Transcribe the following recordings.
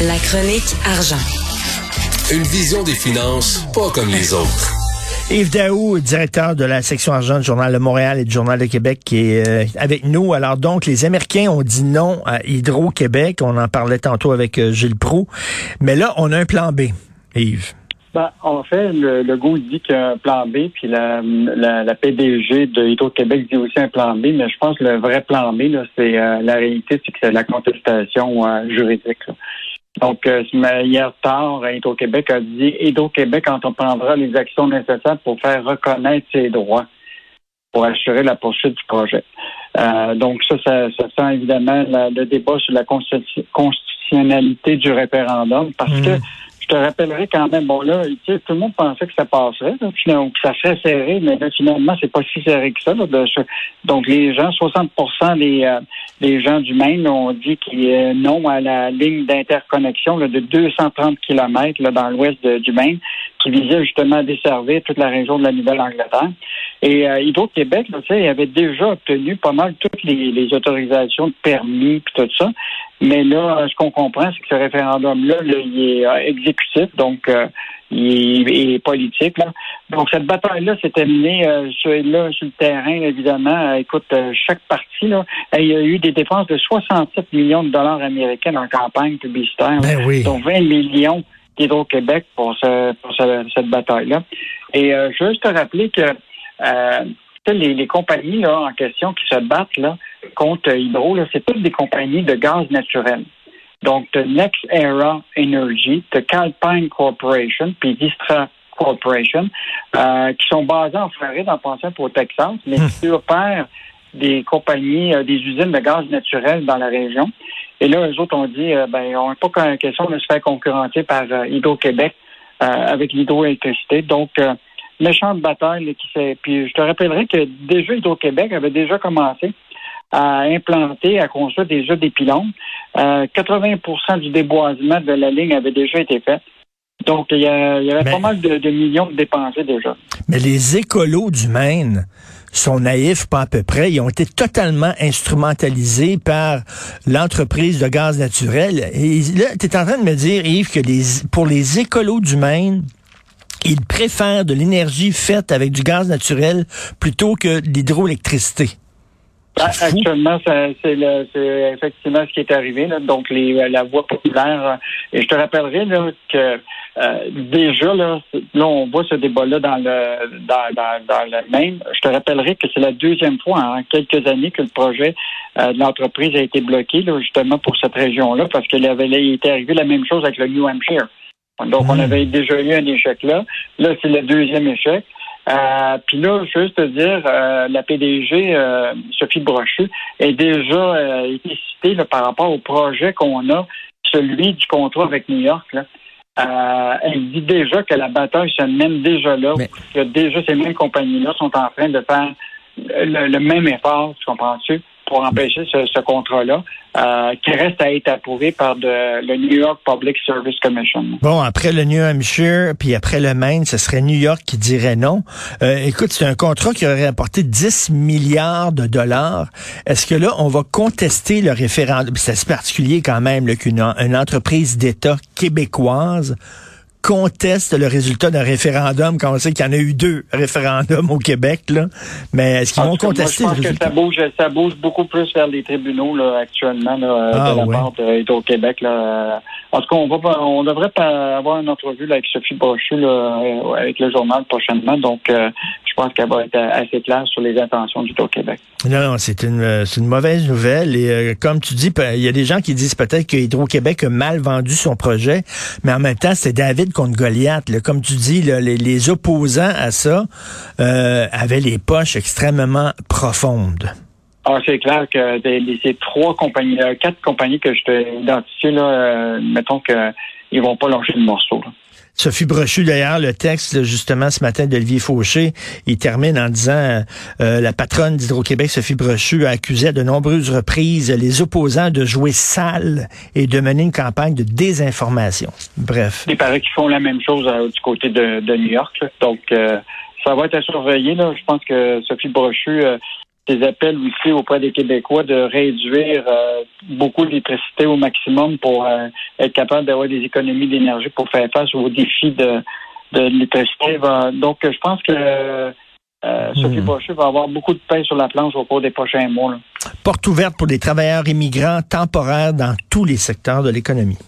La chronique argent. Une vision des finances pas comme les autres. Yves Daou, directeur de la section argent du Journal de Montréal et du Journal de Québec, qui est euh, avec nous. Alors donc, les Américains ont dit non à Hydro-Québec. On en parlait tantôt avec euh, Gilles Proux. Mais là, on a un plan B, Yves. Ben, en fait, le, le goût dit qu'il y a un plan B, puis la, la, la PDG de Hydro-Québec dit aussi un plan B, mais je pense que le vrai plan B, c'est euh, la réalité, c'est que c'est la contestation juridique. Donc, euh, hier tard, Hydro-Québec a dit Hydro-Québec entreprendra les actions nécessaires pour faire reconnaître ses droits pour assurer la poursuite du projet. Euh, donc, ça, ça, ça sent évidemment le débat sur la constitutionnalité du référendum parce mmh. que te rappellerai quand même, bon là, tout le monde pensait que ça passerait, là, que ça serait serré, mais là, finalement, c'est pas si serré que ça. donc les gens, 60 des, euh, des gens du Maine ont dit qu'il est non à la ligne d'interconnexion de 230 km là, dans l'ouest du Maine, qui visait justement à desservir toute la région de la Nouvelle-Angleterre. Et euh, Hydro-Québec, il avait déjà obtenu pas mal toutes les, les autorisations de permis et tout ça. Mais là, ce qu'on comprend, c'est que ce référendum-là, il est euh, exécutif, donc euh, il, est, politique. Là. Donc, cette bataille-là s'est terminée euh, sur, là, sur le terrain, évidemment. écoute, chaque parti, là, il y a eu des dépenses de 67 millions de dollars américains en campagne publicitaire, ben oui. dont 20 millions d'Hydro-Québec pour, ce, pour cette bataille-là. Et je veux juste te rappeler que les, les, compagnies là, en question qui se battent là, contre Hydro, c'est toutes des compagnies de gaz naturel. Donc, de Next Era Energy, de Calpine Corporation, puis Distra Corporation, euh, qui sont basées en Floride, en pensant pour Texas, mais hmm. qui opèrent des compagnies, euh, des usines de gaz naturel dans la région. Et là, eux autres ont dit, euh, ben, on n'a pas question de se faire concurrencer par Hydro-Québec avec l'hydroélectricité. Donc, méchante bataille qui s'est. Puis je te rappellerai que déjà Hydro-Québec avait déjà commencé à implanter, à construire déjà des pylônes. 80% euh, du déboisement de la ligne avait déjà été fait. Donc, il y, avait pas mal de, millions de dépensés déjà. Mais les écolos du Maine sont naïfs, pas à peu près. Ils ont été totalement instrumentalisés par l'entreprise de gaz naturel. Et là, tu es en train de me dire, Yves, que les, pour les écolos du Maine, ils préfèrent de l'énergie faite avec du gaz naturel plutôt que l'hydroélectricité. Ah, actuellement, c'est effectivement ce qui est arrivé. Donc, les, la voie populaire. Euh, et je te rappellerai là, que euh, déjà, là, là, on voit ce débat-là dans le dans, dans, dans, le même. Je te rappellerai que c'est la deuxième fois en quelques années que le projet euh, de l'entreprise a été bloqué, là, justement pour cette région-là, parce qu'il avait était arrivé la même chose avec le New Hampshire. Donc, on hmm. avait déjà eu un échec là. Là, c'est le deuxième échec. Euh, Puis là, je veux juste te dire, euh, la PDG, euh, Sophie Brochu, est déjà euh, été citée là, par rapport au projet qu'on a, celui du contrat avec New York. Là. elle dit déjà que la bataille se mène déjà là, que déjà ces mêmes compagnies-là sont en train de faire le, le même effort, tu comprends-tu? Pour empêcher ce, contrat-là, euh, qui reste à être approuvé par le New York Public Service Commission. Bon, après le New Hampshire, puis après le Maine, ce serait New York qui dirait non. Euh, écoute, c'est un contrat qui aurait apporté 10 milliards de dollars. Est-ce que là, on va contester le référendum? C'est particulier quand même qu'une entreprise d'État québécoise conteste le résultat d'un référandum quand on sait qu'il y en a eu deux référendums au Québec, là. Mais est-ce qu'ils vont contester moi, je pense que ça bouge, ça bouge beaucoup plus vers les tribunaux là, actuellement là, ah, de la part au Québec. Là. En tout cas, on, va, on devrait avoir une entrevue là, avec Sophie Brochu là, euh, avec le journal prochainement. Donc, euh, pense qu'elle va être assez claire sur les intentions du Québec. Non, non, c'est une, euh, une mauvaise nouvelle. Et comme tu dis, il y a des gens qui disent peut-être que Hydro-Québec a mal vendu son projet, mais en même temps, c'est David contre Goliath. Comme tu dis, les, opposants à ça avaient les poches extrêmement profondes. Ah, c'est clair que ces trois compagnies, quatre compagnies que je t'ai identifiées, là, euh, mettons qu'ils vont pas lâcher le morceau. Sophie Brochu, d'ailleurs, le texte, justement, ce matin d'Olivier Fauché, il termine en disant euh, la patronne d'Hydro-Québec, Sophie Brochu, a accusé à de nombreuses reprises les opposants de jouer sale et de mener une campagne de désinformation. Bref. Il paraît qu'ils font la même chose euh, du côté de, New York. Donc, ça va être à surveiller. Je pense que Sophie Brochu des appels aussi auprès des Québécois de réduire euh, beaucoup l'électricité au maximum pour euh, être capable d'avoir des économies d'énergie pour faire face aux défis de, de l'électricité. Donc, je pense que euh, Sophie hmm. va avoir beaucoup de pain sur la planche au cours des prochains mois. Porte ouverte pour les travailleurs immigrants temporaires dans tous les secteurs de l'économie.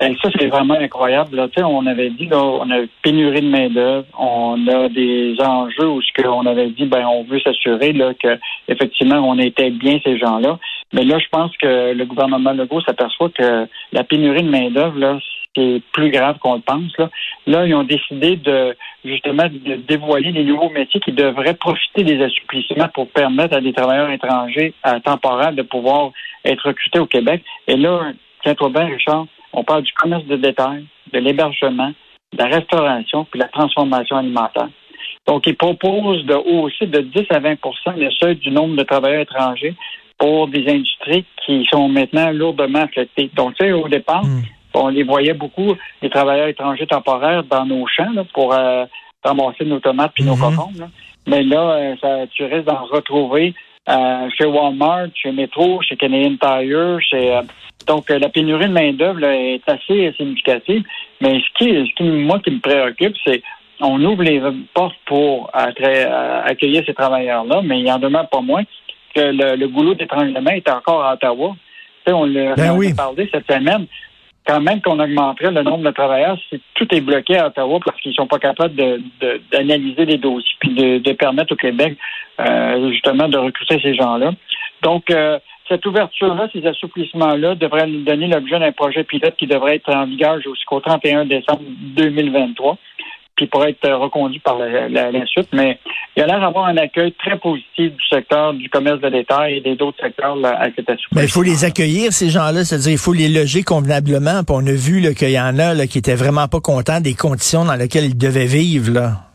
Et ça, c'est vraiment incroyable. Là. On avait dit, là, on a pénurie de main-d'œuvre, on a des enjeux où ce qu'on avait dit, ben, on veut s'assurer là, que effectivement on était bien ces gens-là. Mais là, je pense que le gouvernement Legault s'aperçoit que la pénurie de main-d'œuvre, là, c'est plus grave qu'on le pense. Là. là, ils ont décidé de justement de dévoiler les nouveaux métiers qui devraient profiter des assouplissements pour permettre à des travailleurs étrangers à temporaire de pouvoir être recrutés au Québec. Et là, tiens-toi bien, Richard, on parle du commerce de détail, de l'hébergement, de la restauration puis de la transformation alimentaire. Donc, ils proposent de hausser de 10 à 20 le seuil du nombre de travailleurs étrangers pour des industries qui sont maintenant lourdement affectées. Donc, tu sais, au départ, hmm. on les voyait beaucoup, les travailleurs étrangers temporaires, dans nos champs pour euh, ramasser nos tomates puis nos hmm. cocons. Mais là, euh, ça, tu risques d'en retrouver euh, chez Walmart, chez Metro, chez Canadian Tire, chez euh, donc euh, la pénurie de main d'œuvre est assez significative. Mais ce qui, ce qui moi qui me préoccupe, c'est on ouvre les portes pour accueillir ces travailleurs-là, mais il y en demeure pas moins que le, goulot d'étranglement est encore à Ottawa. on l'a ben parlé cette semaine quand même qu'on augmenterait le nombre de travailleurs tout est bloqué à Ottawa parce qu'ils sont pas capables d'analyser les dossiers puis de, permettre au Québec euh, justement de recruter ces gens-là. Donc, euh, cette ouverture-là, ces assouplissements-là devraient nous donner l'objet d'un projet pilote qui devrait être en vigueur jusqu'au 31 décembre 2023 puis pourrait être reconduit par la, suite. Mais il y a l'air d'avoir un accueil très positif du secteur du commerce de détail et des autres secteurs à cette association. Mais il faut les accueillir, ces gens-là, c'est-à-dire il faut les loger convenablement. Puis on a vu qu'il y en a là, qui étaient vraiment pas contents des conditions dans lesquelles ils devaient vivre. Là.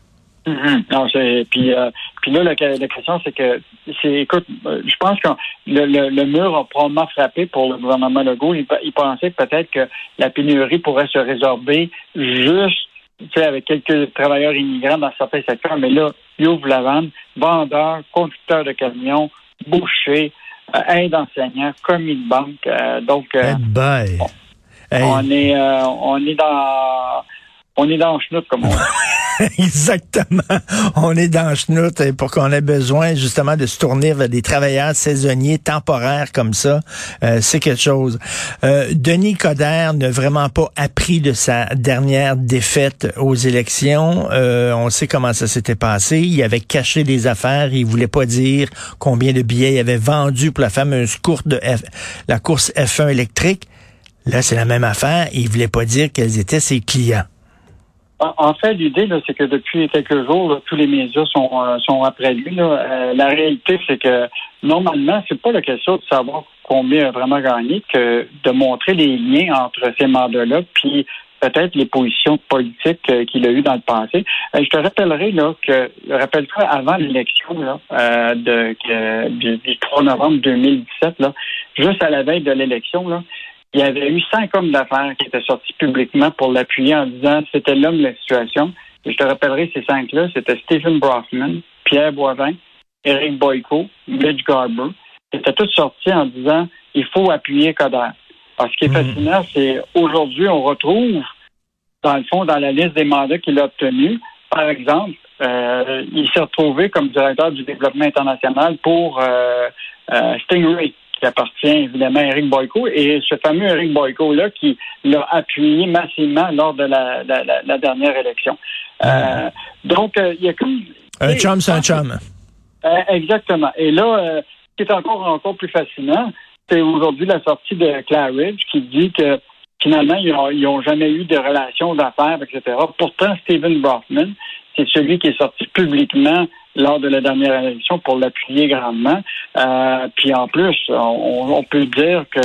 Mm-hmm. puis, euh, puis là, la, question, c'est que, c'est, écoute, euh, je pense que le, le, mur a probablement frappé pour le gouvernement Legault. Il, il pensait peut-être que la pénurie pourrait se résorber juste avec quelques travailleurs immigrants dans certains secteurs, mais là, il ouvre la vanne, vendeurs, conducteurs de camions, bouchers, euh, aide enseignants, commis de banque. Euh, donc, euh, on, est, on est dans on est dans le chenoute, comme on dit. Exactement. On est dans chenoute pour qu'on ait besoin justement de se tourner vers des travailleurs saisonniers temporaires comme ça. Euh, c'est quelque chose. Euh, Denis Coderre n'a vraiment pas appris de sa dernière défaite aux élections. Euh, on sait comment ça s'était passé. Il avait caché des affaires. Il voulait pas dire combien de billets il avait vendu pour la fameuse course de F, la course F1 électrique. Là, c'est la même affaire. Il voulait pas dire quels étaient ses clients. En fait, l'idée, c'est que depuis quelques jours, tous les médias sont, euh, sont après lui. Euh, la réalité, c'est que normalement, c'est pas la question de savoir combien a vraiment gagné que de montrer les liens entre ces mandats-là, puis peut-être les positions politiques euh, qu'il a eues dans le passé. je te rappellerai là que, rappelle-toi, avant l'élection de, du, du, 3 novembre 2017, là, juste à la veille de l'élection, il y avait eu cinq hommes d'affaires qui étaient sortis publiquement pour l'appuyer en disant c'était l'homme de la situation. Et je te rappellerai ces cinq-là, c'était Stephen Brockman, Pierre Boivin, Eric Boyko, Mitch Garber. Ils étaient tous sortis en disant il faut appuyer Coder. Alors, ce qui est mhm. fascinant, c'est aujourd'hui, on retrouve, dans le fond, dans la liste des mandats qu'il a obtenus, par exemple, euh, il s'est retrouvé comme directeur du développement international pour euh, euh, Stingray qui appartient évidemment à Eric Boyko, et ce fameux Eric Boyko-là qui l'a appuyé massivement lors de la, dernière élection. Euh, donc, euh, il y a comme... Un chum, c'est un chum. Euh, exactement. Et là, ce qui est encore, encore plus fascinant, c'est aujourd'hui la sortie de Claridge qui dit que finalement, ils n'ont jamais eu de relations d'affaires, etc. Pourtant, Stephen Brockman, c'est celui qui est sorti publiquement lors de la dernière élection pour l'appuyer grandement. Euh, puis en plus, on, peut dire que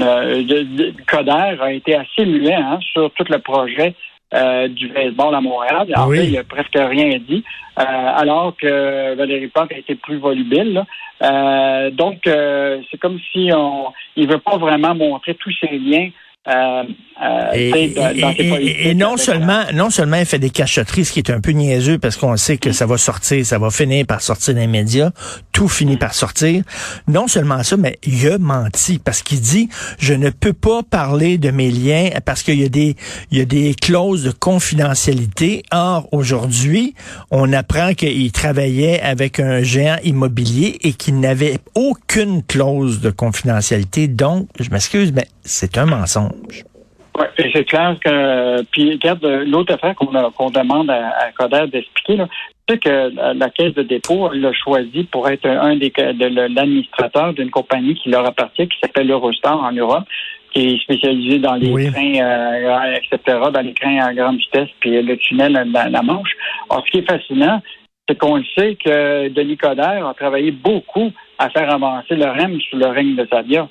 euh, Coder a été assez muet hein, sur tout le projet euh, du baseball à Montréal. En fait, il a presque rien dit, euh, alors que Valérie Plante a été plus volubile. donc, c'est comme si on il veut pas vraiment montrer tous ses liens Euh, euh, et, non seulement non seulement il fait des cachotteries, ce qui est un peu niaiseux parce qu'on sait que ça va sortir, ça va finir par sortir les médias, tout finit par sortir. Non seulement ça, mais il a menti parce qu'il dit je ne peux pas parler de mes liens parce qu'il y a des il y a des clauses de confidentialité. Or aujourd'hui, on apprend qu'il travaillait avec un géant immobilier et qu'il n'avait aucune clause de confidentialité. Donc, je m'excuse, mais c'est un mensonge. Oui, c'est clair que puis regarde l'autre affaire qu'on demande à, à Coder d'expliquer c'est que la caisse de dépôt l'a choisi pour être un des de l'administrateur d'une compagnie qui leur appartient, qui s'appelle Eurostar en Europe, qui est spécialisée dans les trains, euh, etc., dans les trains à grande vitesse, puis le tunnel, la, la Manche. Alors, ce qui est fascinant, c'est qu'on le sait que Denis Coderre a travaillé beaucoup à faire avancer le REM sous le règne de Sabia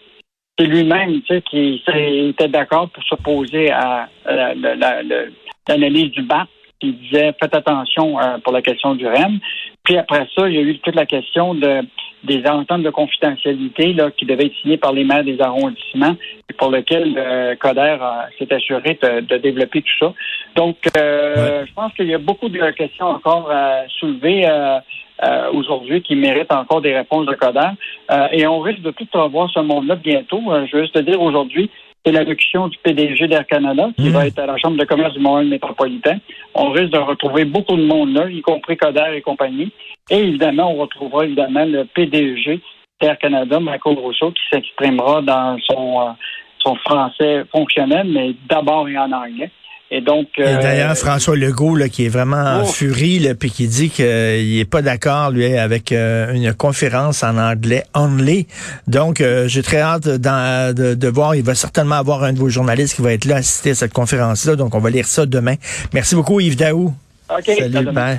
c'est lui-même tu sais, qui était d'accord pour s'opposer à l'analyse du BAP, qui disait faites attention euh, pour la question du REM. Puis après ça, il y a eu toute la question de des ententes de confidentialité là, qui devaient être signées par les maires des arrondissements et pour lequel euh, Coder s'est assuré de, développer tout ça. Donc, euh, je pense qu'il y a beaucoup de questions encore à soulever. Euh, euh, aujourd'hui qui méritent encore des réponses de Coder. Euh, et on risque de tout revoir ce monde-là bientôt. Euh, je veux juste te dire aujourd'hui, c'est l'allocution du PDG d'Air Canada qui va mmh. être à la Chambre de commerce du Montréal métropolitain. On risque de retrouver beaucoup de monde là, y compris Coder et compagnie. Et évidemment, on retrouvera évidemment le PDG d'Air Canada, Michael Rousseau, qui s'exprimera dans son, son français fonctionnel, mais d'abord et en anglais. Et donc. Euh, d'ailleurs, François Legault, là, qui est vraiment en oh. furie, là, puis qui dit qu'il n'est pas d'accord, lui, avec euh, une conférence en anglais only. Donc, euh, j'ai très hâte de, de, voir. Il va certainement avoir un de vos journalistes qui va être là assister à cette conférence-là. Donc, on va lire ça demain. Merci beaucoup, Yves Daou. OK. Salut, Au revoir.